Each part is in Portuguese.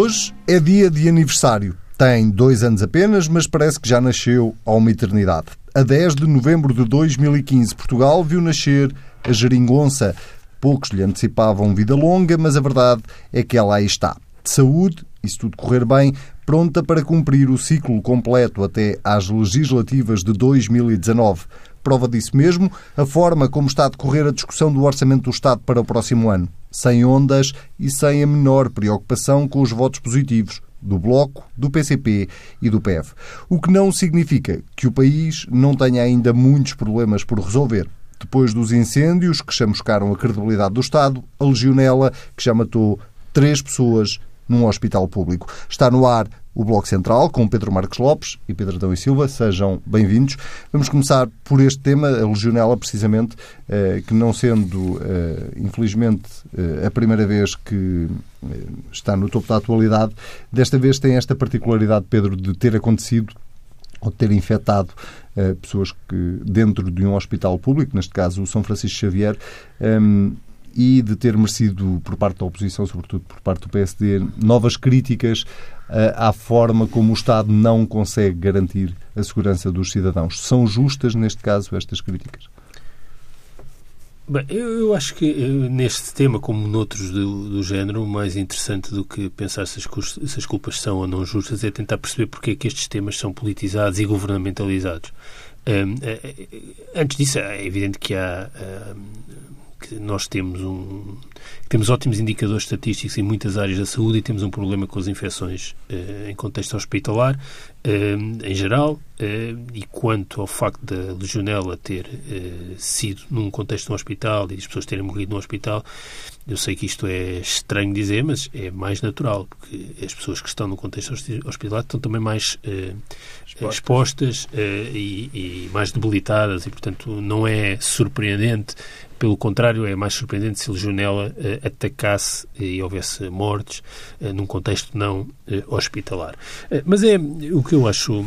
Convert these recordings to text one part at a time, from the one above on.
Hoje é dia de aniversário. Tem dois anos apenas, mas parece que já nasceu há uma eternidade. A 10 de novembro de 2015, Portugal viu nascer a geringonça. Poucos lhe antecipavam vida longa, mas a verdade é que ela aí está. De saúde, e se tudo correr bem, pronta para cumprir o ciclo completo até às legislativas de 2019. Prova disso mesmo a forma como está a decorrer a discussão do Orçamento do Estado para o próximo ano sem ondas e sem a menor preocupação com os votos positivos do Bloco, do PCP e do PEV. O que não significa que o país não tenha ainda muitos problemas por resolver. Depois dos incêndios que chamuscaram a credibilidade do Estado, a legionela, que já matou três pessoas num hospital público. Está no ar o Bloco Central com Pedro Marcos Lopes e Pedro Adão e Silva. Sejam bem-vindos. Vamos começar por este tema, a legionela, precisamente, eh, que não sendo, eh, infelizmente, eh, a primeira vez que está no topo da atualidade, desta vez tem esta particularidade, Pedro, de ter acontecido ou de ter infectado pessoas que dentro de um hospital público, neste caso o São Francisco Xavier, ehm, e de ter merecido, por parte da oposição, sobretudo por parte do PSD, novas críticas à forma como o Estado não consegue garantir a segurança dos cidadãos. São justas, neste caso, estas críticas? Bem, eu, eu, acho que eu, neste tema, como noutros do, do género, mais interessante do que pensar se as, se as, culpas são ou não justas é tentar perceber porque é que estes temas são politizados e governamentalizados. Um, antes disso, é evidente que há que nós temos um temos ótimos indicadores estatísticos em muitas áreas da saúde e temos um problema com as infecções eh, em contexto hospitalar eh, em geral eh, e quanto ao facto da legionela ter sido num contexto de um hospital e as pessoas terem morrido no hospital eu sei que isto é estranho dizer, mas é mais natural, porque as pessoas que estão no contexto hospitalar estão também mais expostas, expostas e, e, mais debilitadas e, portanto, não é surpreendente pelo contrário, é mais surpreendente se legionela uh, atacasse e houvesse mortes uh, num contexto não hospitalar. mas é o que eu acho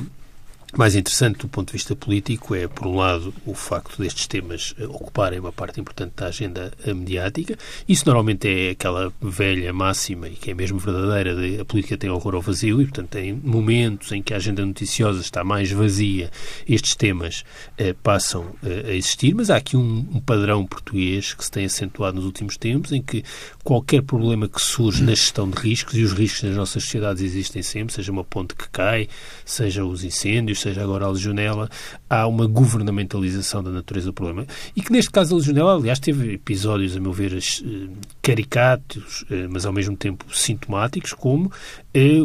mais interessante do ponto de vista político é, por um lado, o facto destes temas eh, ocuparem uma parte importante da agenda eh, mediática. Isso normalmente é aquela velha máxima e que é mesmo verdadeira de a política tem horror ao vazio e, portanto, em momentos em que a agenda noticiosa está mais vazia, estes temas eh, passam eh, a existir. Mas há aqui um, um, padrão português que se tem acentuado nos últimos tempos em que qualquer problema que surge na gestão de riscos, e os riscos nas nossas sociedades existem sempre, seja uma ponte que cai, seja os incêndios, seja agora a legionela, há uma governamentalização da natureza do problema. E que neste caso a legionela, aliás, teve episódios, a meu ver, eh, caricatos, eh, mas ao mesmo tempo sintomáticos, como eh,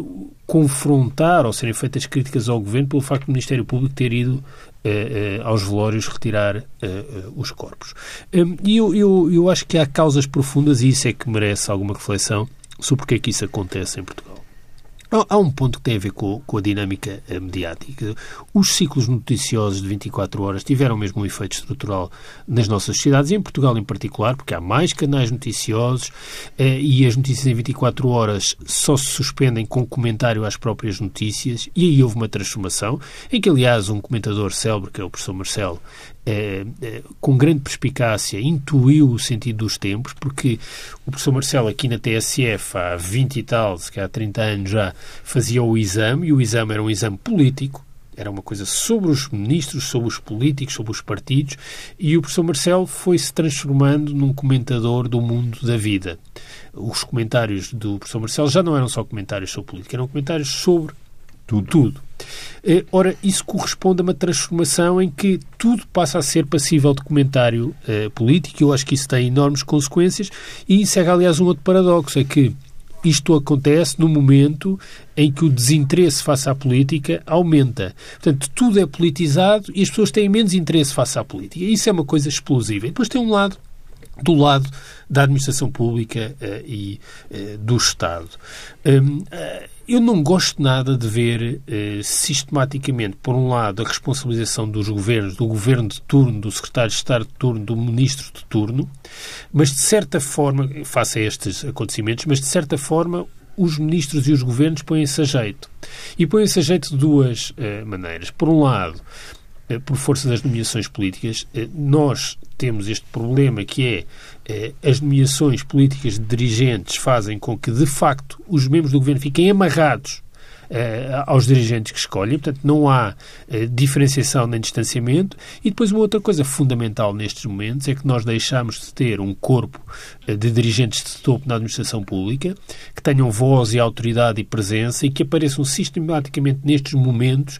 confrontar ou serem feitas críticas ao governo pelo facto do Ministério Público ter ido aos velórios retirar os corpos. E eu, eu, eu acho que há causas profundas, e isso é que merece alguma reflexão, sobre porque é que isso acontece em Portugal. Há um ponto que tem a ver com, com, a dinâmica eh, mediática. Os ciclos noticiosos de 24 horas tiveram mesmo um efeito estrutural nas nossas sociedades, em Portugal em particular, porque há mais canais noticiosos eh, e as notícias em 24 horas só se suspendem com comentário às próprias notícias, e aí houve uma transformação, em que, aliás, um comentador célebre, que é o professor Marcelo, eh, eh, com grande perspicácia, intuiu o sentido dos tempos, porque o professor Marcelo, aqui na TSF, há 20 e tal, se calhar 30 anos já, fazia o exame, e o exame era um exame político, era uma coisa sobre os ministros, sobre os políticos, sobre os partidos, e o professor Marcelo foi-se transformando num comentador do mundo da vida. Os comentários do professor Marcelo já não eram só comentários sobre política, eram comentários sobre tudo. tudo. Eh, ora, isso corresponde a uma transformação em que tudo passa a ser passível de comentário uh, político. Eu acho que isso tem enormes consequências e segue, aliás, um outro paradoxo: é que isto acontece no momento em que o desinteresse face à política aumenta. Portanto, tudo é politizado e as pessoas têm menos interesse face à política. Isso é uma coisa explosiva. E depois tem um lado do lado da administração pública uh, e uh, do Estado. Um, uh, eu não gosto nada de ver sistematicamente, por um lado, a responsabilização dos governos, do governo de turno, do secretário de Estado de turno, do ministro de turno, mas de certa forma, face a estes acontecimentos, mas de certa forma os ministros e os governos põem-se a jeito. E põem-se a jeito de duas maneiras. Por um lado, por força das nomeações políticas. Nós temos este problema que é as nomeações políticas de dirigentes fazem com que, de facto, os membros do governo fiquem amarrados eh, aos dirigentes que escolhem, portanto não há eh, diferenciação nem distanciamento. E depois uma outra coisa fundamental nestes momentos é que nós deixamos de ter um corpo eh, de dirigentes de topo na administração pública que tenham voz e autoridade e presença e que apareçam sistematicamente nestes momentos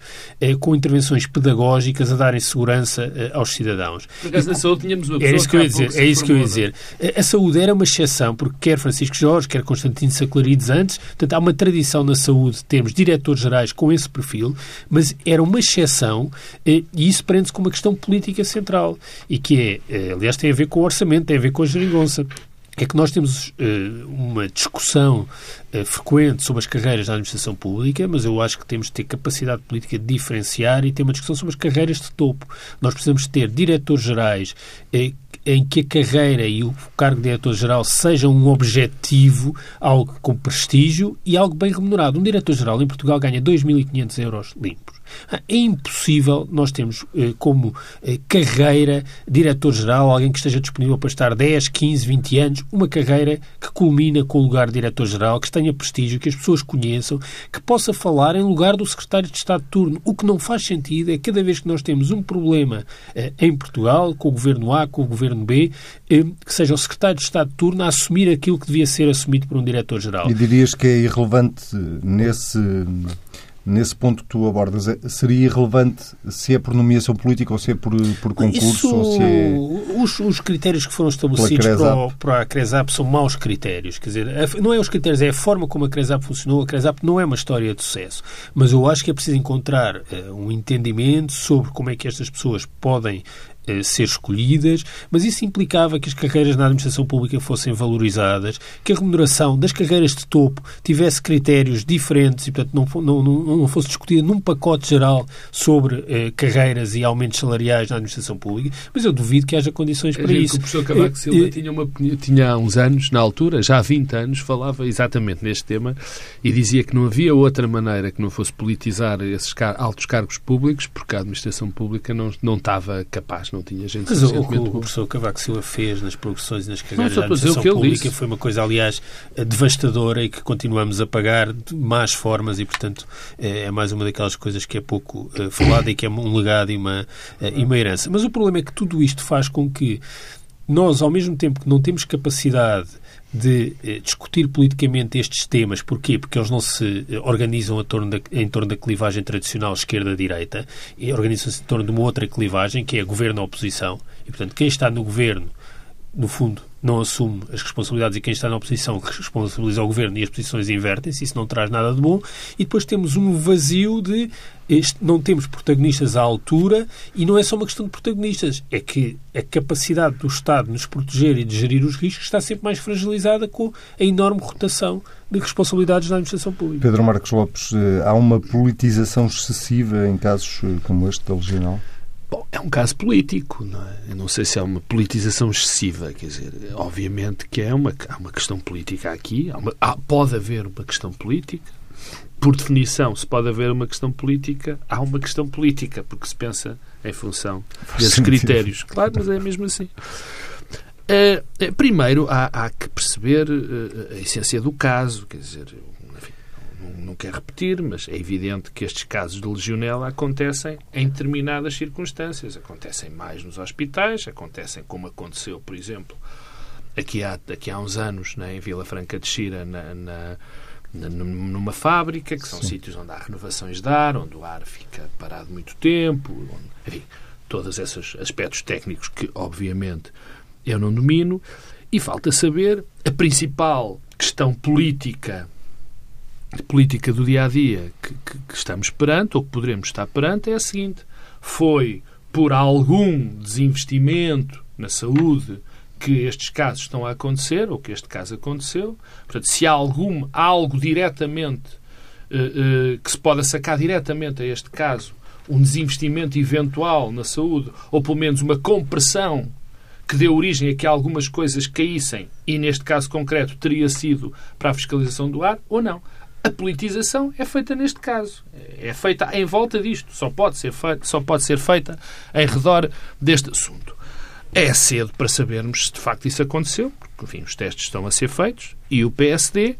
com intervenções pedagógicas a darem segurança aos cidadãos. Por acaso, na saúde tínhamos uma é isso que eu ia dizer. É isso que eu ia dizer. A saúde era uma exceção, porque quer Francisco Jorge, quer Constantino Saclarides antes, portanto, há uma tradição na saúde de termos diretores gerais com esse perfil, mas era uma exceção eh, e isso prende-se com uma questão política central e que é, eh, aliás, tem a ver com o orçamento, tem a ver com a geringonça é que nós temos uh, uma discussão uh, frequente sobre as carreiras da administração pública, mas eu acho que temos de ter capacidade política de diferenciar e ter uma discussão sobre as carreiras de topo. Nós precisamos ter diretores gerais uh, em que a carreira e o cargo de diretor-geral sejam um objetivo, algo com prestígio e algo bem remunerado. Um diretor-geral em Portugal ganha 2.500 euros limpos. Ah, é impossível nós termos eh, como eh, carreira diretor-geral alguém que esteja disponível para estar 10, 15, 20 anos, uma carreira que culmina com o lugar de diretor-geral, que tenha prestígio, que as pessoas conheçam, que possa falar em lugar do secretário de Estado de turno. O que não faz sentido é cada vez que nós temos um problema eh, em Portugal, com o governo A, com o governo B, que seja o secretário de Estado de turno a assumir aquilo que devia ser assumido por um diretor-geral. E dirias que é irrelevante nesse nesse ponto que tu abordas, é, seria irrelevante se é por nomeação política ou se é por, por concurso? Isso, ou se é... os, os critérios que foram estabelecidos para, a CRESAP são maus critérios. Quer dizer, não é os critérios, é a forma como a CRESAP funcionou. A CRESAP não é uma história de sucesso. Mas eu acho que é preciso encontrar uh, um entendimento sobre como é que estas pessoas podem ser escolhidas, mas isso implicava que as carreiras na administração pública fossem valorizadas, que a remuneração das carreiras de topo tivesse critérios diferentes e, portanto, não, não, não, fosse discutida num pacote geral sobre eh, carreiras e aumentos salariais na administração pública, mas eu duvido que haja condições para isso. O professor Cavaco eh, Silva tinha, uma, tinha há uns anos, na altura, já há 20 anos, falava exatamente neste tema e dizia que não havia outra maneira que não fosse politizar esses car altos cargos públicos, porque a administração pública não, não estava capaz, não tinha gente Mas o, que o professor Cavaco Silva fez nas progressões e nas carreiras da administração pública disse. foi uma coisa, aliás, devastadora e que continuamos a pagar de más formas e, portanto, é, é mais uma daquelas coisas que é pouco uh, falada e que é um legado e uma, e uma herança. Mas o problema é que tudo isto faz com que nós, ao mesmo tempo que não temos capacidade de eh, discutir politicamente estes temas. Porquê? Porque eles não se eh, organizam em torno da, em torno da clivagem tradicional esquerda-direita, organizam-se em torno de uma outra clivagem, que é governo-oposição. E, portanto, quem está no governo, no fundo, não assume as responsabilidades e quem está na oposição responsabiliza o governo e as posições invertem-se, isso não traz nada de bom. E depois temos um vazio de este, não temos protagonistas à altura e não é só uma questão de protagonistas, é que a capacidade do Estado de nos proteger e de gerir os riscos está sempre mais fragilizada com a enorme rotação de responsabilidades na administração pública. Pedro Marcos Lopes, eh, há uma politização excessiva em casos eh, como este da Leginal? Bom, é um caso político, não é? Eu não sei se é uma politização excessiva, quer dizer, obviamente que é uma, há uma questão política aqui, há uma, há, pode haver uma questão política, por definição, se pode haver uma questão política, há uma questão política, porque se pensa em função desses critérios. Claro, mas é mesmo assim. Uh, primeiro, há, há, que perceber uh, a essência do caso, quer dizer, não quero repetir, mas é evidente que estes casos de legionela acontecem em determinadas circunstâncias. Acontecem mais nos hospitais, acontecem como aconteceu, por exemplo, aqui há, aqui há uns anos, né, em Vila Franca de Xira, na, na, na, numa fábrica, que são Sim. sítios onde há renovações de ar, onde o ar fica parado muito tempo, onde, enfim, todos esses aspectos técnicos que, obviamente, eu não domino. E falta saber a principal questão política política do dia a dia que, que, que estamos perante, ou que poderemos estar perante, é a seguinte: foi por algum desinvestimento na saúde que estes casos estão a acontecer, ou que este caso aconteceu. Portanto, se há algum, algo diretamente uh, uh, que se pode sacar diretamente a este caso, um desinvestimento eventual na saúde, ou pelo menos uma compressão que deu origem a que algumas coisas caíssem, e neste caso concreto teria sido para a fiscalização do ar, ou não. A politização é feita neste caso. É feita em volta disto. Só pode ser feita, só pode ser feita em redor deste assunto. É cedo para sabermos se de facto isso aconteceu, porque enfim, os testes estão a ser feitos e o PSD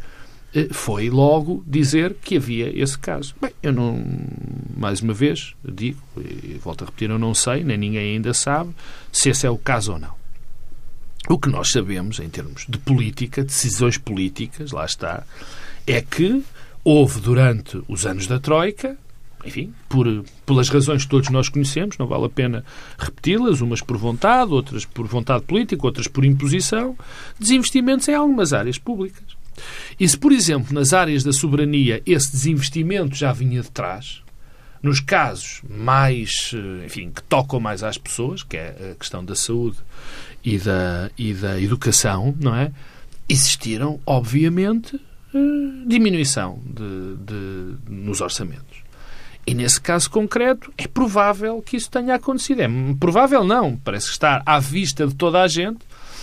eh, foi logo dizer que havia esse caso. Bem, eu não, mais uma vez, digo, e volto a repetir, eu não sei, nem ninguém ainda sabe, se esse é o caso ou não. O que nós sabemos, em termos de política, decisões políticas, lá está, é que houve durante os anos da Troika, enfim, por, pelas razões que todos nós conhecemos, não vale a pena repeti-las, umas por vontade, outras por vontade política, outras por imposição, desinvestimentos em algumas áreas públicas. E se, por exemplo, nas áreas da soberania esse desinvestimento já vinha de trás, nos casos mais, eh, enfim, que tocam mais às pessoas, que é a questão da saúde e da, e da educação, não é? Existiram, obviamente, diminuição de, de, nos orçamentos. E nesse caso concreto, é provável que isso tenha acontecido. É provável não, parece estar à vista de toda a gente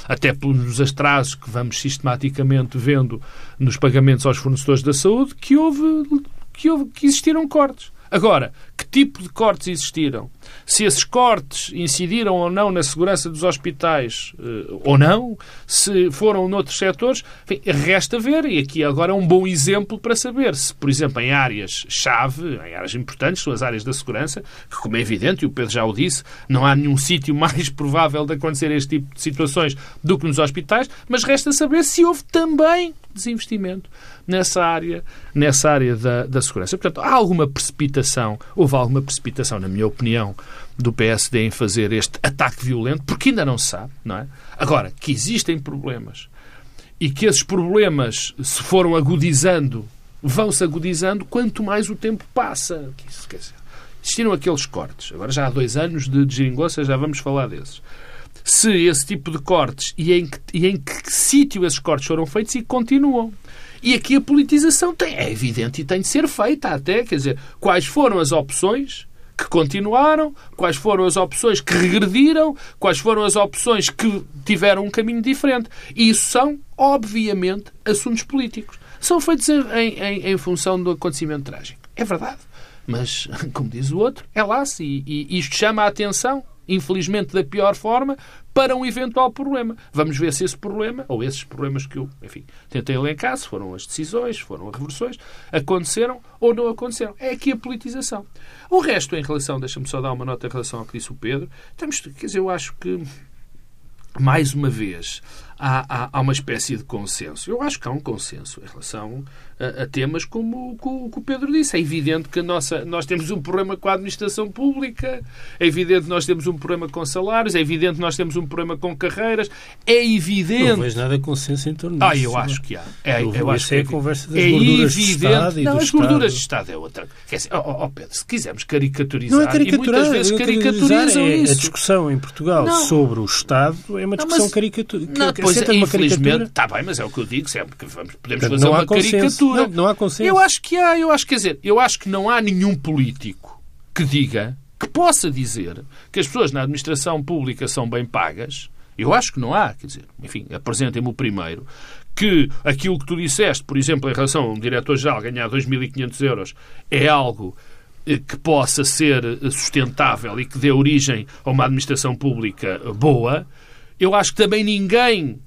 até pelos atrasos que vamos sistematicamente vendo nos pagamentos aos fornecedores da saúde, que houve que, houve, que existiram cortes. Agora, que tipo de cortes existiram? Se esses cortes incidiram ou não na segurança dos hospitais uh, ou não, se foram noutros setores, enfim, resta ver, e aqui agora é um bom exemplo para saber se, por exemplo, em áreas-chave, em áreas importantes, são as áreas da segurança, que, como é evidente, e o Pedro já o disse, não há nenhum sítio mais provável de acontecer este tipo de situações do que nos hospitais, mas resta saber se houve também desinvestimento nessa área, nessa área da, da segurança. Portanto, há alguma precipitação, houve alguma precipitação, na minha opinião, do PSD em fazer este ataque violento, porque ainda não se sabe, não é? Agora, que existem problemas e que esses problemas se foram agudizando, vão-se agudizando quanto mais o tempo passa. Existiram aqueles cortes. Agora já há dois anos de, de já vamos falar desses se esse tipo de cortes e em que, e em que sítio esses cortes foram feitos e continuam. E aqui a politização tem, é evidente e tem de ser feita até, quer dizer, quais foram as opções que continuaram, quais foram as opções que regrediram, quais foram as opções que tiveram um caminho diferente. E isso são, obviamente, assuntos políticos. São feitos em, em, em função do acontecimento trágico. É verdade. Mas, como diz o outro, é lá-se. E, e isto chama a atenção infelizmente da pior forma, para um eventual problema. Vamos ver se esse problema, ou esses problemas que eu, enfim, tentei elencar, se foram as decisões, foram as reversões, aconteceram ou não aconteceram. É aqui a politização. O resto, em relação, deixa-me só dar uma nota em relação ao que disse o Pedro, temos, quer dizer, eu acho que, mais uma vez, há, há, há uma espécie de consenso. Eu acho que há um consenso em relação a, a temas como o que o Pedro disse. É evidente que nossa, nós temos um problema com a administração pública, é evidente que nós temos um problema com salários, é evidente que nós temos um problema com carreiras, é evidente... Não vejo nada de consenso em torno disso. Ah, eu acho que há. É, eu, eu acho é a conversa das é gorduras evidente... de Estado e Não, as Estado. gorduras de Estado é outra. Quer dizer, oh, oh, Pedro, se quisermos caricaturizar, não é caricaturar, e muitas vezes caricaturizam é, isso. A discussão em Portugal não. sobre o Estado é uma discussão mas, caricatura. Não, pois, é, uma infelizmente, está bem, mas é o que eu digo sempre, que vamos, podemos Portanto, fazer uma consenso. caricatura. Não, não há consenso. Eu acho que há, eu acho, quer dizer, eu acho que não há nenhum político que diga, que possa dizer que as pessoas na administração pública são bem pagas. Eu acho que não há, quer dizer, enfim, apresentem-me o primeiro, que aquilo que tu disseste, por exemplo, em relação a um diretor-geral ganhar 2.500 euros, é algo eh, que possa ser eh, sustentável e que dê origem a uma administração pública boa. Eu acho que também ninguém,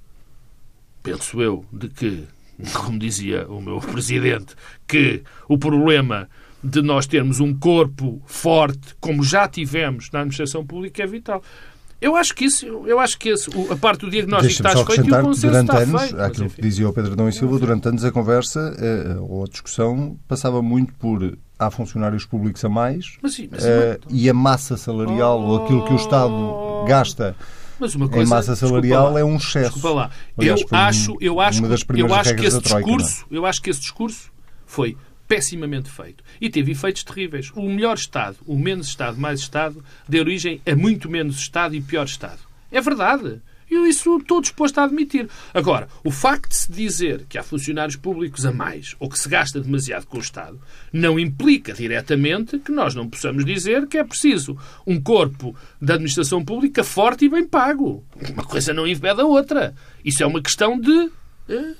penso eu, de que como dizia o meu presidente, que o problema de nós termos um corpo forte, como já tivemos na administração pública, é vital. Eu acho que isso, eu acho que esse, a parte do diagnóstico está feito e o consenso durante está anos, feito. aquilo que dizia o Pedro Adão e Silva, durante anos a conversa eh, ou a discussão passava muito por há funcionários públicos a mais Mas, sim, mas, eh, e a massa salarial ou aquilo que o Estado gasta mas uma coisa, em massa salarial lá, é um excesso. Desculpa lá. Aliás, eu acho, eu acho, eu acho que esse Troika, é? discurso, eu acho que esse discurso foi pessimamente feito e teve efeitos terríveis. O melhor Estado, o menos Estado, mais Estado, deu origem a muito menos Estado e pior Estado. É verdade. Eu isso estou disposto a admitir. Agora, o facto de se dizer que há funcionários públicos a mais ou que se gasta demasiado com o Estado não implica diretamente que nós não possamos dizer que é preciso um corpo da administração pública forte e bem pago. Uma coisa não impede a outra. Isso é uma questão de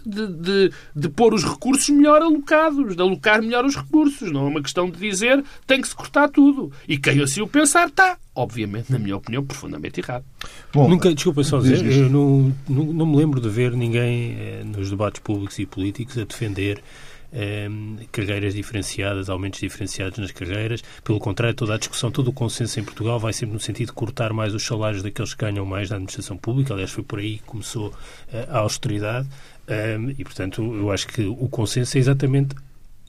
de, de, de pôr os recursos melhor alocados, de alocar melhor os recursos. Não é uma questão de dizer tem que se cortar tudo. E quem assim o pensar está, obviamente, na minha opinião, profundamente errado. Bom, Nunca, desculpa só dizer, eu não, não, não, me lembro de ver ninguém eh, nos debates públicos e políticos a defender eh, carreiras diferenciadas, aumentos diferenciados nas carreiras. Pelo contrário, toda a discussão, todo o consenso em Portugal vai sempre no sentido de cortar mais os salários daqueles que ganham mais na administração pública. Aliás, foi por aí que começou eh, a austeridade. Um, e, portanto, eu acho que o consenso é exatamente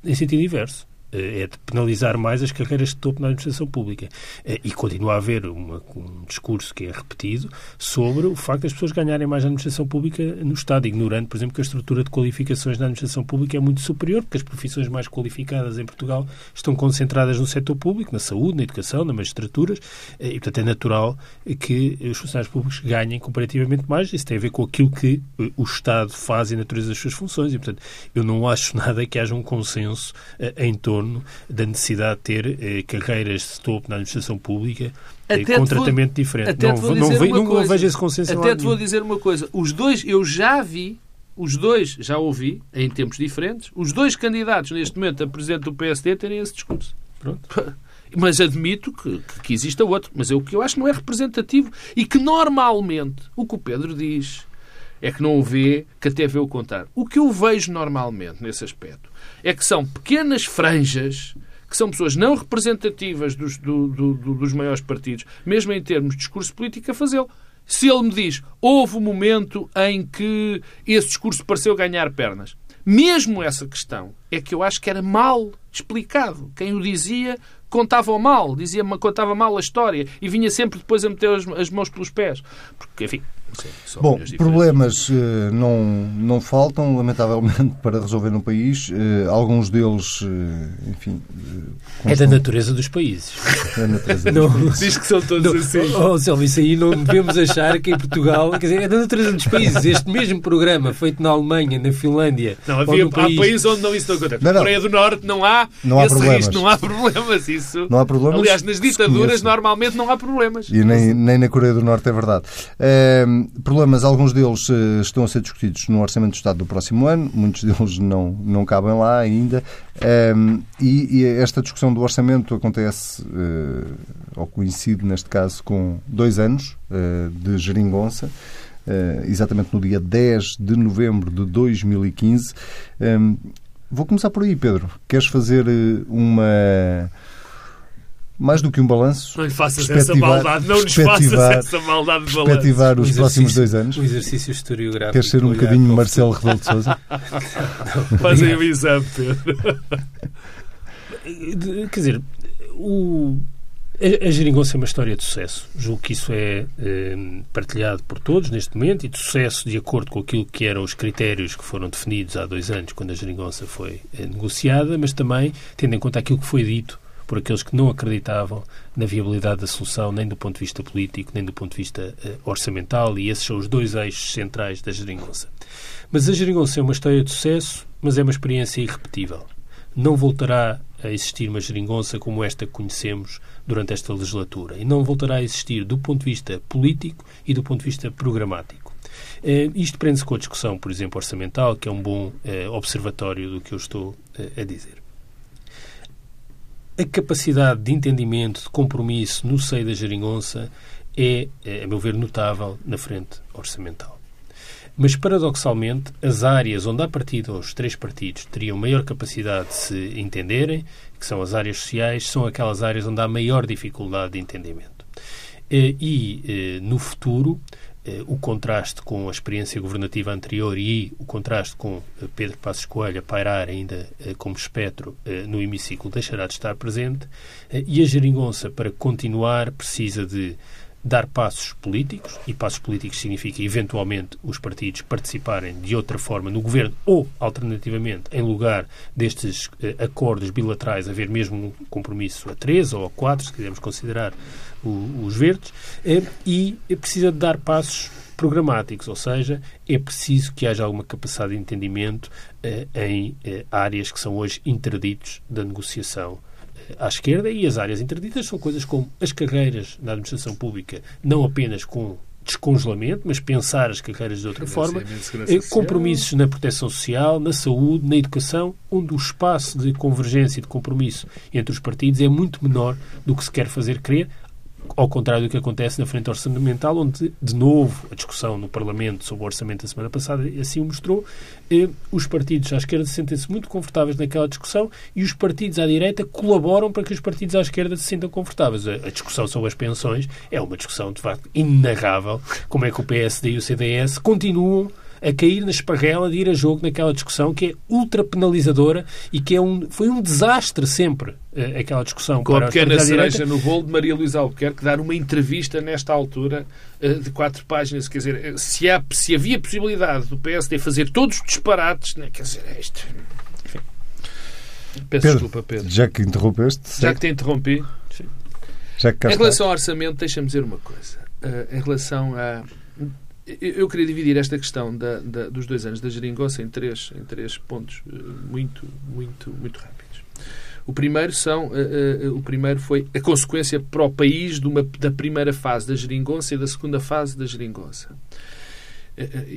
em sentido inverso. Eh, é de penalizar mais as carreiras de topo na administração pública. Eh, e continua a haver uma, um discurso que é repetido sobre o facto das pessoas ganharem mais na administração pública no Estado, ignorando, por exemplo, que a estrutura de qualificações na administração pública é muito superior, porque as profissões mais qualificadas em Portugal estão concentradas no setor público, na saúde, na educação, nas magistraturas, eh, e, portanto, é natural que os funcionários públicos ganhem comparativamente mais. Isso tem a ver com aquilo que o Estado faz e a natureza das suas funções. E, portanto, eu não acho nada que haja um consenso em torno torno da necessidade de ter eh, carreiras de topo na administração pública eh, com tratamento vou, diferente. Não, não, ve, não vejo esse consenso Até te vou dizer uma coisa. Os dois, eu já vi, os dois, já ouvi, em tempos diferentes, os dois candidatos neste momento a presidente do PSD terem esse discurso. Pronto. Mas admito que, que exista outro. Mas é o que eu acho não é representativo e que normalmente o que o Pedro diz é que não o vê, que até vê o contar. O que eu vejo normalmente nesse aspecto é que são pequenas franjas que são pessoas não representativas dos, do, do, dos maiores partidos, mesmo em termos de discurso político, a fazê-lo. Se ele me diz, houve um momento em que esse discurso pareceu ganhar pernas, mesmo essa questão é que eu acho que era mal explicado. Quem o dizia contava mal, dizia contava mal a história e vinha sempre depois a meter as, as mãos pelos pés. Porque, enfim, Bom, problemas uh, não, não faltam, lamentavelmente, para resolver no país. Uh, alguns deles, uh, enfim. É da natureza dos países. É da natureza dos países. Diz que são todos não, assim. Oh, Selma, isso aí não devemos achar que em Portugal. Quer dizer, é da natureza dos países. Este mesmo programa feito na Alemanha, na Finlândia. Não, havia, país... há países onde não isso não acontece. Na Coreia do Norte não há, não há problemas. Risco, não há problemas. Isso. Não há problemas. Aliás, nas ditaduras normalmente não há problemas. E nem, nem na Coreia do Norte é verdade. Ehm, problemas, alguns deles uh, estão a ser discutidos no Orçamento do Estado do próximo ano, muitos deles não, não cabem lá ainda, um, ehm, e, e, esta discussão do Orçamento acontece, uh, ou coincide neste caso, com dois anos uh, de geringonça, exatamente no dia 10 de novembro de 2015. Um, ehm, vou começar por aí, Pedro. Queres fazer uma mais do que um balanço. Não lhe faças essa maldade, não lhes faças essa maldade de balanço. Perspectivar os próximos dois anos. Um exercício historiográfico. Queres ser um bocadinho Marcelo Rebelo de Souza? Fazem o exame, Pedro. Quer dizer, o, a, a geringonça é uma história de sucesso. Julgo que isso é, é partilhado por todos neste momento e de sucesso de acordo com aquilo que eram os critérios que foram definidos há dois anos, quando a geringonça foi é, negociada, mas também tendo em conta aquilo que foi dito por aqueles que não acreditavam na viabilidade da solução, nem do ponto de vista político, nem do ponto de vista uh, orçamental, e esses são os dois eixos centrais da geringonça. Mas a geringonça é uma história de sucesso, mas é uma experiência irrepetível. Não voltará a existir uma geringonça como esta que conhecemos durante esta legislatura. E não voltará a existir do ponto de vista político e do ponto de vista programático. Uh, isto prende-se com a discussão, por exemplo, orçamental, que é um bom uh, observatório do que eu estou uh, a dizer a capacidade de entendimento, de compromisso no seio da geringonça é, é, a meu ver, notável na frente orçamental. Mas, paradoxalmente, as áreas onde, a partir os três partidos teriam maior capacidade de se entenderem, que são as áreas sociais, são aquelas áreas onde há maior dificuldade de entendimento. Eh, e, eh, no futuro, o contraste com a experiência governativa anterior e o contraste com eh, Pedro Passos Coelho a pairar ainda eh, como espectro no hemiciclo deixará de estar presente e a geringonça, para continuar, precisa de dar passos políticos, e passos políticos significa eventualmente os partidos participarem de outra forma no governo ou, alternativamente, em lugar destes acordos bilaterais, haver mesmo um compromisso a três ou a quatro, se quisermos considerar o, os verdes, é, e precisa de dar passos programáticos, ou seja, é preciso que haja alguma capacidade de entendimento eh, em eh, áreas que são hoje interditos da negociação eh, à esquerda e as áreas interditas são coisas como as carreiras na administração pública, não apenas com descongelamento, mas pensar as carreiras de outra forma, eh, compromissos na proteção social, na saúde, na educação, onde o espaço de convergência e de compromisso entre os partidos é muito menor do que se quer fazer crer, ao contrário do que acontece na frente orçamental, onde, de novo, a discussão no Parlamento sobre o orçamento da semana passada assim o mostrou, eh, os partidos à esquerda sentem-se muito confortáveis naquela discussão e os partidos à direita colaboram para que os partidos à esquerda se sintam confortáveis. A, a discussão sobre as pensões é uma discussão, de facto, inenarrável. Como é que o PSD e o CDS continuam a cair na esparrela de ir a jogo naquela discussão que é ultra penalizadora e que é um, foi um desastre sempre uh, aquela discussão. Com a pequena cereja no bolo de Maria Luísa Albuquerque dar uma entrevista nesta altura uh, de quatro páginas. Quer dizer, eh, se, há, se havia possibilidade do PSD fazer todos os disparates, né? quer dizer, é isto... Enfim. Peço Pedro, desculpa, Pedro. Já que interrompeste... Já que te interrompi... Sim. Já que em relação ao orçamento, deixa-me dizer uma coisa. Uh, em relação a eu queria dividir esta questão da, da, dos dois anos da geringonça em três, em três pontos eh, muito, muito, muito rápidos. O primeiro, são, uh, uh, o primeiro foi a consequência para o país uma, da primeira fase da geringonça e da segunda fase da geringonça.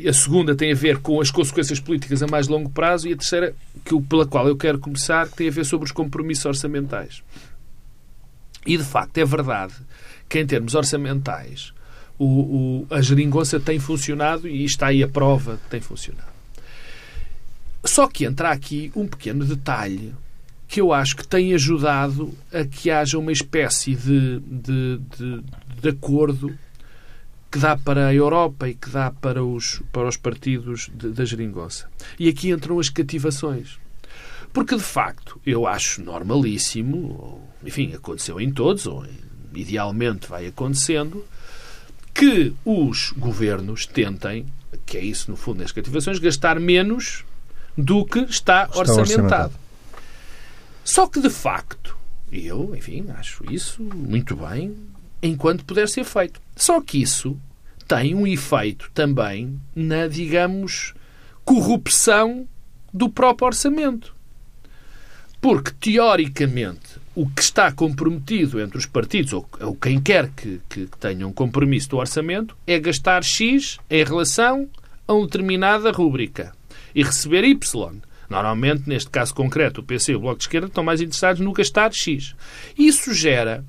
A segunda tem a ver com as consequências políticas a mais longo prazo e a terceira, que, pela qual eu quero começar, tem a ver sobre os compromissos orçamentais. E, de facto, é verdade que, em termos orçamentais, o, o, a geringonça tem funcionado e está aí a prova que tem funcionado. Só que entra aqui um pequeno detalhe que eu acho que tem ajudado a que haja uma espécie de, de, de, de acordo que dá para a Europa e que dá para os, para os partidos da geringonça. E aqui entram as cativações. Porque, de facto, eu acho normalíssimo, enfim, aconteceu em todos, ou idealmente vai acontecendo, que os governos tentem, que é isso no fundo das cativações, gastar menos do que está, está orçamentado. orçamentado. Só que, de facto, eu, enfim, acho isso muito bem, enquanto puder ser feito. Só que isso tem um efeito também na, digamos, corrupção do próprio orçamento. Porque, teoricamente, o que está comprometido entre os partidos, ou, ou quem quer que, que, tenha um compromisso do orçamento, é gastar X em relação a uma determinada rúbrica e receber Y. Normalmente, neste caso concreto, o PC e o Bloco de Esquerda estão mais interessados no gastar X. Isso gera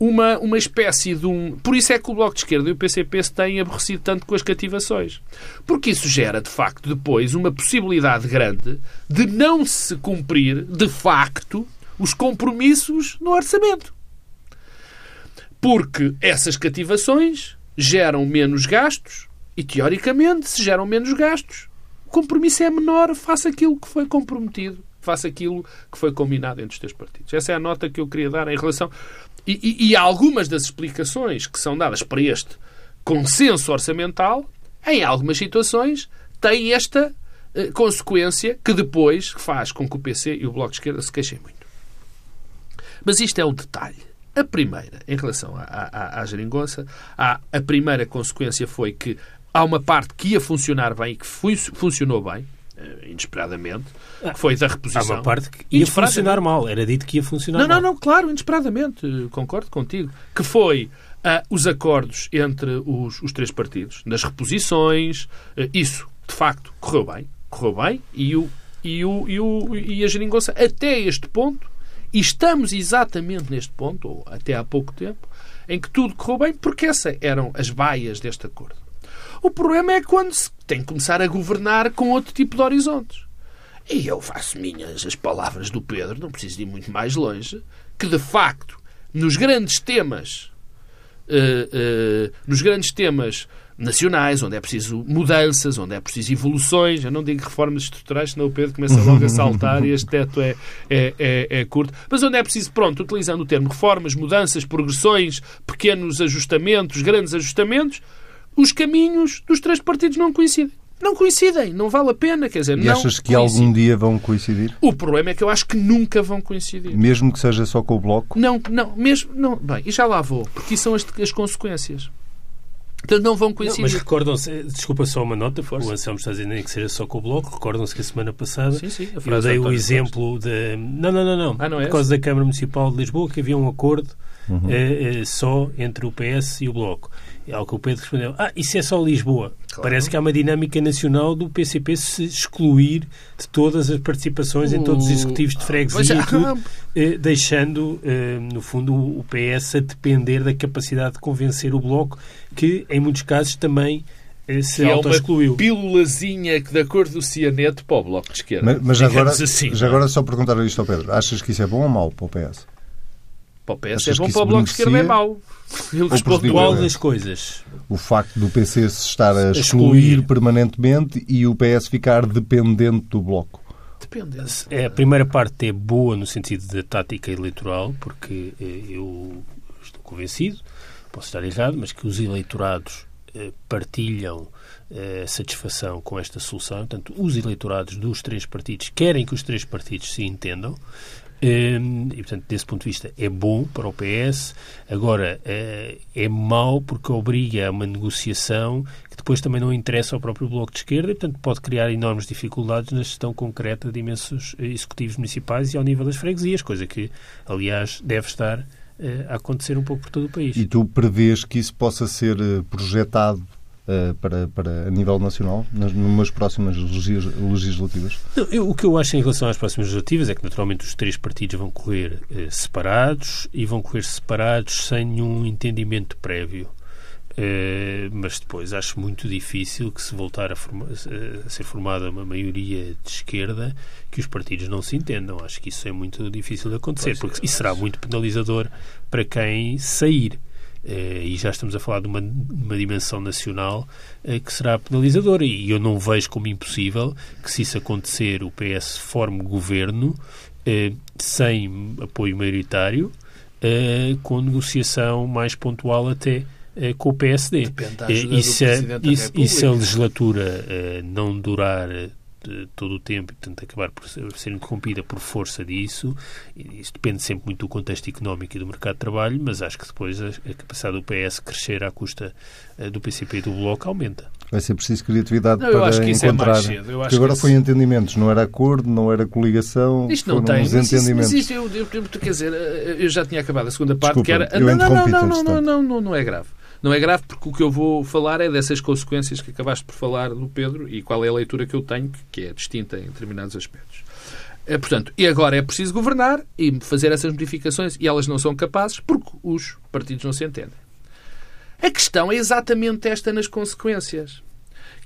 uma, uma espécie de um. Por isso é que o Bloco de Esquerda e o PCP se têm aborrecido tanto com as cativações. Porque isso gera, de facto, depois uma possibilidade grande de não se cumprir, de facto, os compromissos no orçamento. Porque essas cativações geram menos gastos e, teoricamente, se geram menos gastos, o compromisso é menor face aquilo que foi comprometido, face aquilo que foi combinado entre os três partidos. Essa é a nota que eu queria dar em relação. E, e, e algumas das explicações que são dadas para este consenso orçamental, em algumas situações, têm esta eh, consequência que depois faz com que o PC e o Bloco de Esquerda se queixem muito. Mas isto é o detalhe. A primeira, em relação à, à, à geringonça, a, a primeira consequência foi que há uma parte que ia funcionar bem e que fun funcionou bem, uh, inesperadamente, que foi da reposição. Há uma parte que ia funcionar mal, era dito que ia funcionar não, mal. Não, não, claro, inesperadamente, concordo contigo. Que foi uh, os acordos entre os, os, três partidos, nas reposições, uh, isso, de facto, correu bem, correu bem, e, o, e, o, e, o, e a geringonça, até este ponto, e estamos exatamente neste ponto, ou até há pouco tempo, em que tudo correu bem, porque essas eram as baias deste acordo. O problema é quando se tem que começar a governar com outro tipo de horizontes. E eu faço minhas as palavras do Pedro, não preciso ir muito mais longe, que de facto, nos grandes temas, uh, uh, nos grandes temas nacionais, onde é preciso mudanças, onde é preciso evoluções. Eu não digo reformas estruturais, senão o Pedro começa logo a saltar e este teto é, é, é, é, curto. Mas onde é preciso, pronto, utilizando o termo reformas, mudanças, progressões, pequenos ajustamentos, grandes ajustamentos, os caminhos dos três partidos não coincidem. Não coincidem, não vale a pena, quer dizer, e não achas que coincidem. algum dia vão coincidir? O problema é que eu acho que nunca vão coincidir. Mesmo que seja só com o Bloco? Não, não, mesmo, não. Bem, e já lá vou, porque são as, as consequências. Portanto, não vão Não, coincidir. mas recordam-se, desculpa só uma nota, Força. o Anselmo está nem que seja só com o Bloco, recordam-se que a semana passada Sim, sim, a eu dei de o António exemplo de... Não, não, não, não. Ah, não é Por causa da Câmara Municipal de Lisboa que havia um acordo eh, eh, só entre o PS e o Bloco. É Ao que o Pedro respondeu, ah, isso é só Lisboa. Claro. Parece que há uma dinâmica nacional do PCP se excluir de todas as participações em todos os O- executivos de freguesia é. e tudo, eh, deixando, eh, no fundo, o PS a depender da capacidade de convencer o Bloco, que, em muitos casos, também eh, se Que é uma auto-excluiu. pílulazinha que, de acordo com o Cianeto, para o Bloco de Esquerda. Mas, mas agora, assim, já agora só perguntar isto ao Pedro. Achas que isso é bom ou mau para o PS? Para o PS é bom, para o Bloco de Esquerda é mau. Ele responde? Qual das coisas? O facto do PC se estar a Excluir. excluir permanentemente e o PS ficar dependente do Bloco. Depende. É, a primeira parte é boa no sentido da tática eleitoral, porque eh, eu estou convencido, posso estar errado, mas que os eleitorados eh, partilham eh, satisfação com esta solução. Portanto, os eleitorados dos três partidos querem que os três partidos se entendam. Eh, E, portanto, desse ponto de vista, é bom para o PS. Agora, eh, é mau porque obriga a uma negociação que depois também não interessa ao próprio Bloco de Esquerda e, portanto, pode criar enormes dificuldades na gestão concreta de imensos eh, executivos municipais e ao nível das freguesias, coisa que, aliás, deve estar eh, a acontecer um pouco por todo o país. E tu prevês que isso possa ser projetado eh, para, para a nível nacional, nas numas próximas legis- legislativas? Não, eu- o que eu acho em relação às próximas legislativas é que, naturalmente, os três partidos vão correr eh, separados e vão correr separados sem nenhum entendimento prévio. Eh, mas depois acho muito difícil que se voltar a, forma- a ser formada uma maioria de esquerda que os partidos não se entendam. Acho que isso é muito difícil de acontecer, é, porque isso será acho. muito penalizador para quem sair. Eh, e já estamos a falar de uma, uma dimensão nacional eh, que será penalizadora. E eu não vejo como impossível que, se isso acontecer, o PS forme governo eh, sem apoio maioritário, com negociação mais pontual até com o PSD. Depende da ajuda e, do se a, Presidente da e se- e se a República. legislatura não durar todo o tempo e, portanto, acabar por ser, ser interrompida por força disso, isso depende sempre muito do contexto económico e do mercado de trabalho, mas acho que depois a, a capacidade do PS crescer à custa eh, do PCP e do Bloco aumenta. Vai ser preciso criatividade Não, para acho que isso é encontrar. mais cedo. Eu acho Porque agora foi isso- entendimentos, não era acordo, não era coligação, Isto não tem. Mas, isso, mas isto, eu, eu, eu- quer dizer, eu já tinha acabado a segunda parte, Desculpa, que era. não, não, não, não, não, não, não, não é grave. Não é grave porque o que eu vou falar é dessas consequências que acabaste por falar do Pedro e qual é a leitura que eu tenho, que- é distinta em determinados aspectos. Eh, Portanto, e agora é preciso governar e fazer essas modificações e elas não são capazes porque os partidos não se entendem. A questão é exatamente esta nas consequências.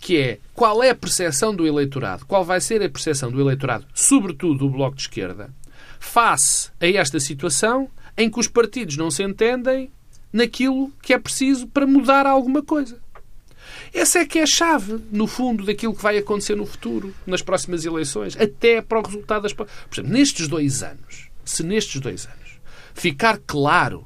Que é qual é a percepção do eleitorado, qual vai ser a percepção do eleitorado, sobretudo do Bloco de Esquerda, face a esta situação em que os partidos não se entendem naquilo que é preciso para mudar alguma coisa. Essa é que é a chave, no fundo, daquilo que vai acontecer no futuro, nas próximas eleições, até para o resultado das. Por exemplo, nestes dois anos, se nestes dois anos ficar claro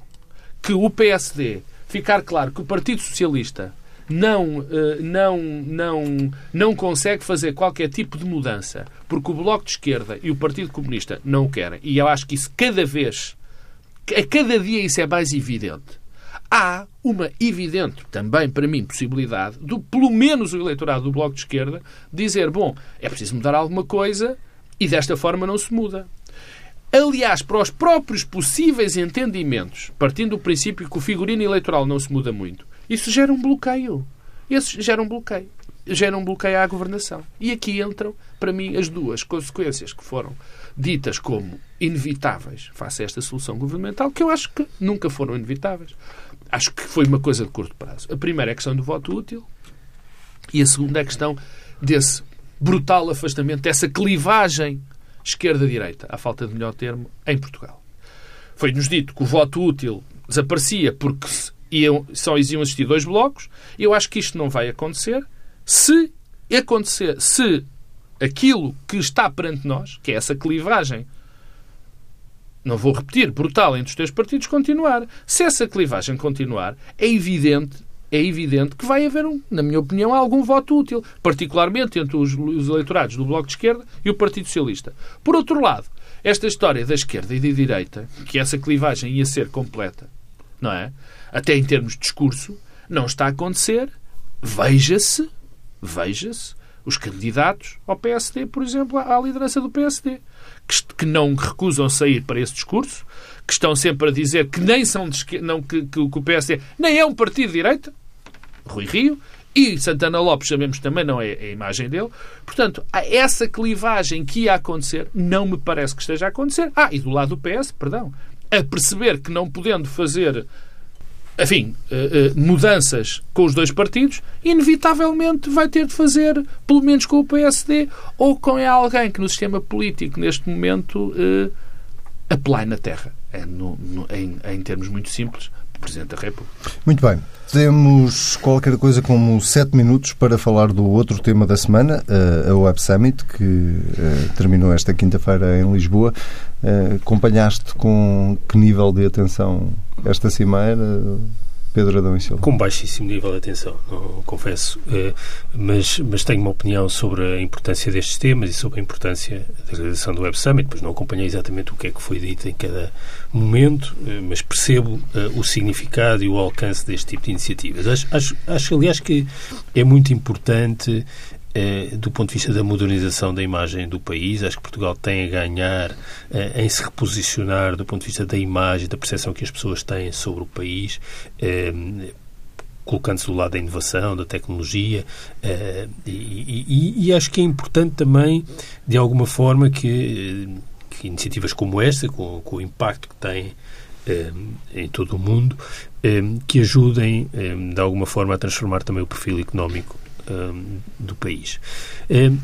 que o PSD, ficar claro que o Partido Socialista não, eh, não, não, não consegue fazer qualquer tipo de mudança porque o Bloco de Esquerda e o Partido Comunista não o querem, e eu acho que isso cada vez, a cada dia isso é mais evidente, há uma evidente, também para mim, possibilidade do, pelo menos o eleitorado do Bloco de Esquerda, dizer, bom, é preciso mudar alguma coisa e desta forma não se muda. Aliás, para os próprios possíveis entendimentos, partindo do princípio que o figurino eleitoral não se muda muito, isso gera um bloqueio. Isso gera um bloqueio. Gera um bloqueio à governação. E aqui entram, para mim, as duas consequências que foram ditas como inevitáveis face a esta solução governamental, que eu acho que nunca foram inevitáveis. Acho que foi uma coisa de curto prazo. A primeira é a questão do voto útil e a segunda é a questão desse brutal afastamento, dessa clivagem esquerda-direita, à falta de melhor termo, em Portugal. Foi-nos dito que o voto útil desaparecia porque iam, só iam existir dois blocos. Eu acho que isto não vai acontecer. Se acontecer, se aquilo que está perante nós, que é essa clivagem, não vou repetir, brutal entre os três partidos, continuar. Se essa clivagem continuar, é evidente é evidente que vai haver, um, na minha opinião, algum voto útil, particularmente entre os, os eleitorados do Bloco de Esquerda e o Partido Socialista. Por outro lado, esta história da esquerda e da direita, que essa clivagem ia ser completa, não é? Até em termos de discurso, não está a acontecer, veja-se, veja-se, os candidatos ao PSD, por exemplo, à liderança do PSD, que, não recusam sair para esse discurso, que estão sempre a dizer que nem são de, não, que, que o PSD nem é um partido de direita, Rui Rio, e Santana Lopes, sabemos também, não é a imagem dele. Portanto, essa clivagem que ia acontecer não me parece que esteja a acontecer. Ah, e do lado do PS, perdão, a perceber que não podendo fazer enfim, eh, eh, mudanças com os dois partidos, inevitavelmente vai ter de fazer, pelo menos com o PSD, ou com alguém que no sistema político, neste momento, uh, apelai na terra. É no, no, em, em termos muito simples, Presidente da República. Muito bem. Temos qualquer coisa como sete minutos para falar do outro tema da semana, a Web Summit, que terminou esta quinta-feira em Lisboa. Acompanhaste com que nível de atenção esta cimeira? Pedro Adão e Silva? Com baixíssimo nível de atenção, não, confesso, eh, mas, mas tenho uma opinião sobre a importância destes temas e sobre a importância da realização do Web Summit, pois não acompanhei exatamente o que é que foi dito em cada momento, eh, mas percebo eh, o significado e o alcance deste tipo de iniciativas. Acho, acho, acho aliás, que é muito importante eh, do ponto de vista da modernização da imagem do país. Acho que Portugal tem a ganhar eh, em se reposicionar do ponto de vista da imagem, da percepção que as pessoas têm sobre o país eh, colocando-se do lado da inovação, da tecnologia, e, acho que é importante também, de alguma forma, que, que iniciativas como esta, com, com, o impacto que têm em todo o mundo, que ajudem, de alguma forma, a transformar também o perfil económico do país.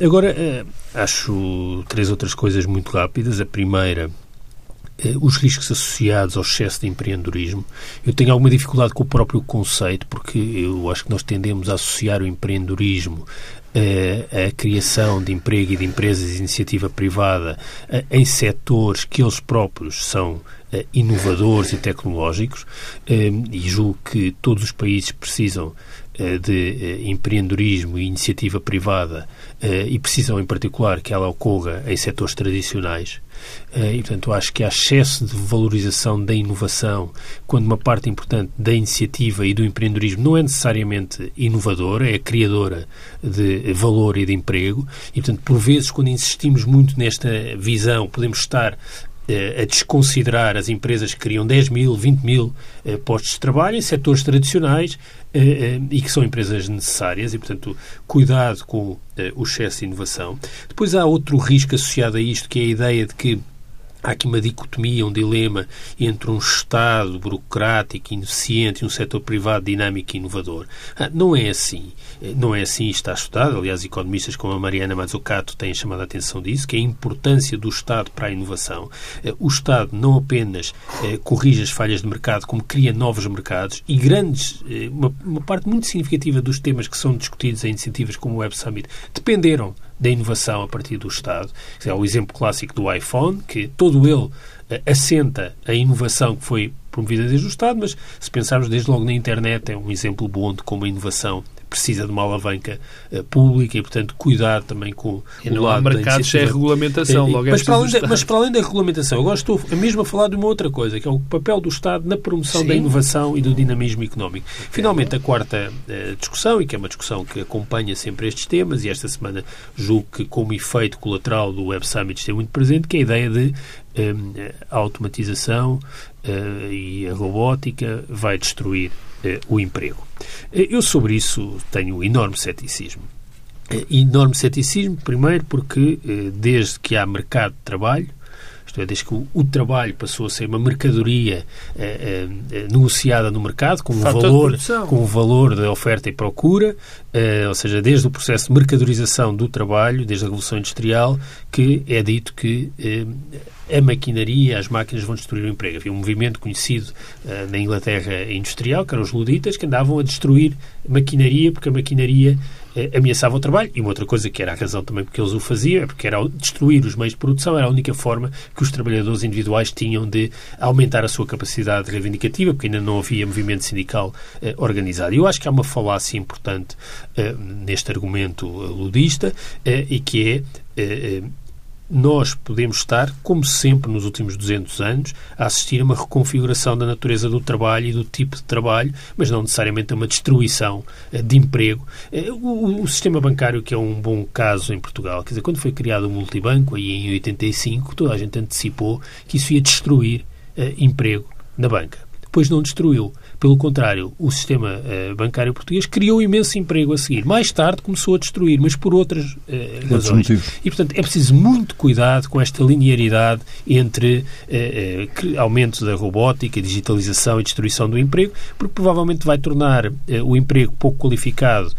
Agora, uh, acho três outras coisas muito rápidas. A primeira, uh, os riscos associados ao excesso de empreendedorismo. Eu tenho alguma dificuldade com o próprio conceito, porque eu acho que nós tendemos a associar o empreendedorismo a criação de emprego e de empresas de iniciativa privada em setores que eles próprios são inovadores e tecnológicos e julgo que todos os países precisam de eh, empreendedorismo e iniciativa privada eh, e precisam, em particular, que ela ocorra em setores tradicionais. E, portanto, acho que há excesso de valorização da inovação quando uma parte importante da iniciativa e do empreendedorismo não é necessariamente inovadora, é criadora de valor e de emprego. E, portanto, por vezes, quando insistimos muito nesta visão, podemos estar a desconsiderar as empresas que criam 10 mil, 20 mil postos de trabalho em setores tradicionais eh, eh, e que são empresas necessárias e, portanto, cuidado com eh, o excesso de inovação. Depois há outro risco associado a isto, que é a ideia de que há aqui uma dicotomia, um dilema entre um Estado burocrático, ineficiente e um setor privado dinâmico e inovador. Ah, não é assim. Não é assim, está estudado. Aliás, economistas como a Mariana Mazzucato têm chamado a atenção disso, que é a importância do Estado para a inovação. Eh, o Estado não apenas eh, corrige as falhas de mercado, como cria novos mercados e grandes, uma, uma parte muito significativa dos temas que são discutidos em iniciativas como o Web Summit dependeram da inovação a partir do Estado. É o exemplo clássico do iPhone, que todo ele eh, assenta a inovação que foi promovida desde o Estado, mas se pensarmos desde logo na internet, é um exemplo bom de como a inovação precisa de uma alavanca uh, pública e, portanto, cuidar também com e o lado mercado da iniciativa. é regulamentação, logo é mas, para além da, mas para além da regulamentação, agora estou a mesmo a falar de uma outra coisa, que é o papel do Estado na promoção Sim. da inovação e do dinamismo económico. Finalmente, a quarta uh, discussão, e que é uma discussão que acompanha sempre estes temas, e esta semana julgo que como efeito colateral do Web Summit esteve muito presente, que é a ideia de um, a automatização uh, e a robótica vai destruir o emprego. Uh, eu sobre isso tenho enorme ceticismo. enorme ceticismo, primeiro porque desde que há mercado de trabalho, é, desde que o, o trabalho passou a ser uma mercadoria eh, eh, negociada no mercado, com um, valor, com um valor da oferta e procura, ou seja, desde o processo de mercadorização do trabalho, desde a Revolução Industrial, que é dito que a maquinaria, as máquinas vão destruir o emprego. Havia um movimento conhecido uh, na Inglaterra industrial, que eram os luditas, que andavam a destruir maquinaria, porque a maquinaria ameaçava o trabalho. E uma outra coisa que era a razão também porque eles o faziam, é porque era destruir os meios de produção, era a única forma que os trabalhadores individuais tinham de aumentar a sua capacidade reivindicativa, porque ainda não havia movimento sindical uh, organizado. Eu acho que há uma falácia importante neste argumento ludista, e que é nós podemos estar, como sempre nos últimos 200 anos, a assistir a uma reconfiguração da natureza do trabalho e do tipo de trabalho, mas não necessariamente a uma destruição eh, de emprego. Eh, o, sistema bancário, que é um bom caso em Portugal, quer dizer, quando foi criado o multibanco, aí em 85, toda a gente antecipou que isso ia destruir uh, emprego na banca. Depois não destruiu. Pelo contrário, o sistema uh, bancário português criou imenso emprego a seguir. Mais tarde começou a destruir, mas por outras uh, razões. E, portanto, é preciso muito cuidado com esta linearidade entre uh, aumento da robótica, digitalização e destruição do emprego, porque provavelmente vai tornar o emprego pouco qualificado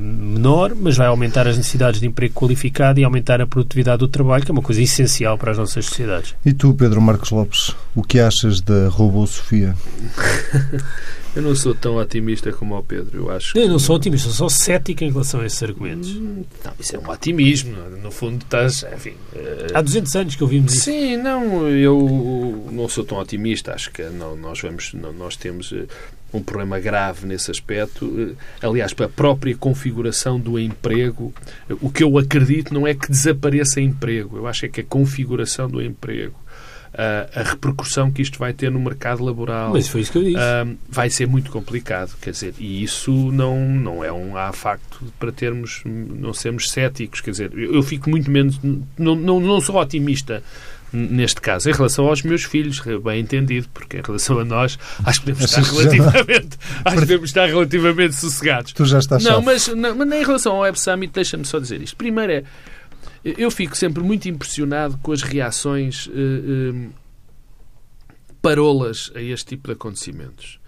menor, mas vai aumentar as necessidades de emprego qualificado e aumentar a produtividade do trabalho, que é uma coisa essencial para as nossas sociedades. E tu, Pedro Marcos Lopes, o que achas da robô Sofia? Eu não sou tão otimista como o Pedro, eu acho. Eu não sou otimista, sou cético em relação a esses argumentos. Hum, não, isso é um otimismo. No fundo, estás. Enfim, uh... Há 200 anos que ouvimos isso. Sim, não, eu não sou tão otimista. Acho que não, nós, vamos, não, nós temos uh, um problema grave nesse aspecto. Uh, aliás, para a própria configuração do emprego, o que eu acredito não é que desapareça emprego, eu acho é que a configuração do emprego a, a repercussão que isto vai ter no mercado laboral. Mas foi isso que eu disse. vai ser muito complicado, quer dizer, e isso não, não é um há facto para termos, não sermos céticos, quer dizer, eu, eu fico muito menos, não, não, não sou otimista neste caso, em relação aos meus filhos, bem entendido, porque em relação a nós, acho que devemos estar relativamente, acho que devemos estar relativamente sossegados. Tu já estás Não, mas, não, mas em relação ao Web Summit, deixa-me só dizer isto. Primeiro é, eu fico sempre muito impressionado com as reações uh, uh, parolas a este tipo de acontecimentos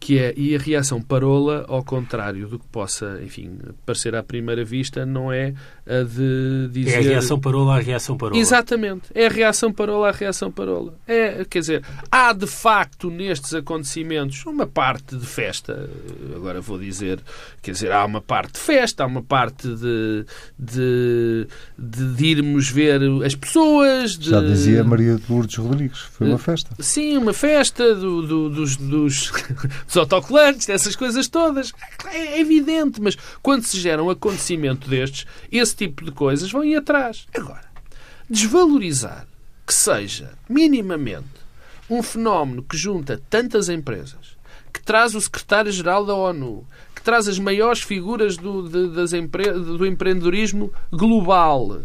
que é, e a reação parola, ao contrário do que possa, enfim, parecer à primeira vista, não é a de dizer... É a reação parola à reação parola. Exatamente. É a reação parola à reação parola. É, quer dizer, há de facto nestes acontecimentos uma parte de festa, agora vou dizer, quer dizer, há uma parte de festa, há uma parte de, de, de, de irmos ver as pessoas... De... Já dizia Maria de Lourdes Rodrigues, foi uma festa. Sim, uma festa do, do, dos... dos dos autocolantes, dessas coisas todas. É evidente, mas quando se gera um acontecimento destes, esse tipo de coisas vão ir atrás. Agora, desvalorizar que seja minimamente um fenómeno que junta tantas empresas, que traz o secretário-geral da ONU, que traz as maiores figuras do, de, das empre... do empreendedorismo global,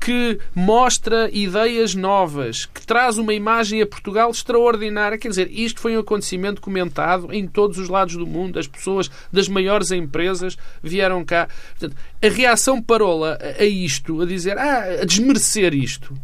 que mostra ideias novas, que traz uma imagem a Portugal extraordinária. Quer dizer, isto foi um acontecimento comentado em todos os lados do mundo. As pessoas das maiores empresas vieram cá. Portanto, a reação parola a isto, a dizer, ah, a desmerecer isto,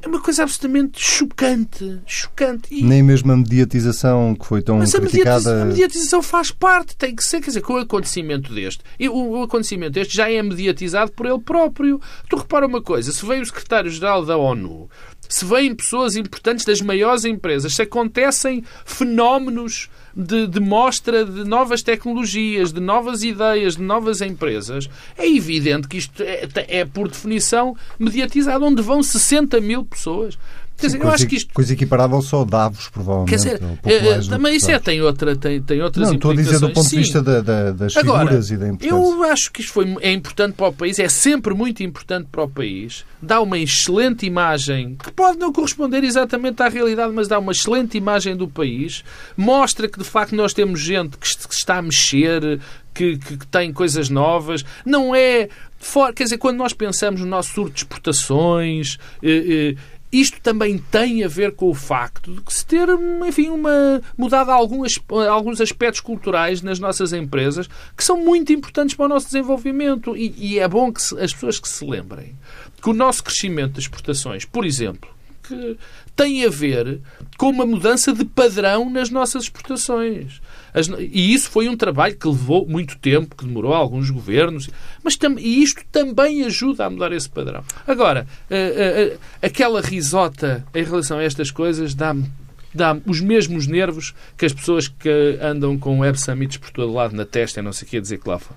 é uma coisa absolutamente chocante. chocante. E... Nem mesmo a mediatização que foi tão Mas criticada... a mediatização faz parte, tem que ser. Quer dizer, com o acontecimento deste, e o, acontecimento deste já é mediatizado por ele próprio. Tu repara uma coisa, se veio o secretário-geral da ONU, se vêm pessoas importantes das maiores empresas, se acontecem fenómenos de, de mostra de novas tecnologias, de novas ideias, de novas empresas, é evidente que isto é, é por definição mediatizado, onde vão 60 mil pessoas. Quer dizer, coisa, eu acho que isto... coisa equiparável só Davos, provavelmente. Quer dizer, um também isso é, tem, outra, tem, tem outras Não, estou a dizer do ponto Sim. de vista da, da, das Agora, figuras e da importância. Eu acho que isto foi, é importante para o país, é sempre muito importante para o país, dá uma excelente imagem, que pode não corresponder exatamente à realidade, mas dá uma excelente imagem do país, mostra que de facto nós temos gente que está a mexer, que, que, que, tem coisas novas. Não é. For, quer dizer, quando nós pensamos no nosso surto de exportações. Eh, eh, isto também tem a ver com o facto de que se ter, enfim, uma, mudado alguns, alguns aspectos culturais nas nossas empresas que são muito importantes para o nosso desenvolvimento. E, e é bom que se, as pessoas que se lembrem que o nosso crescimento de exportações, por exemplo, que tem a ver com uma mudança de padrão nas nossas exportações. As, e isso foi um trabalho que levou muito tempo, que demorou alguns governos, mas tam, e isto também ajuda a mudar esse padrão. Agora, uh, uh, uh, aquela risota em relação a estas coisas dá-me dá os mesmos nervos que as pessoas que andam com Web Summits por todo lado na testa não sei o que dizer que lá foi.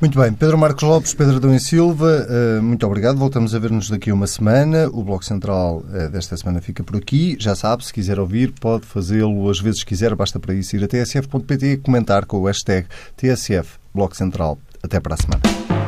Muito bem. Pedro Marcos Lopes, Pedro Adão e Silva, eh, muito obrigado. Voltamos a ver-nos daqui uma semana. O Bloco Central eh, desta semana fica por aqui. Já sabe, se quiser ouvir, pode fazê-lo às vezes quiser. Basta para isso ir a tsf.pt e comentar com o hashtag TSF Bloco Central. Até para a semana.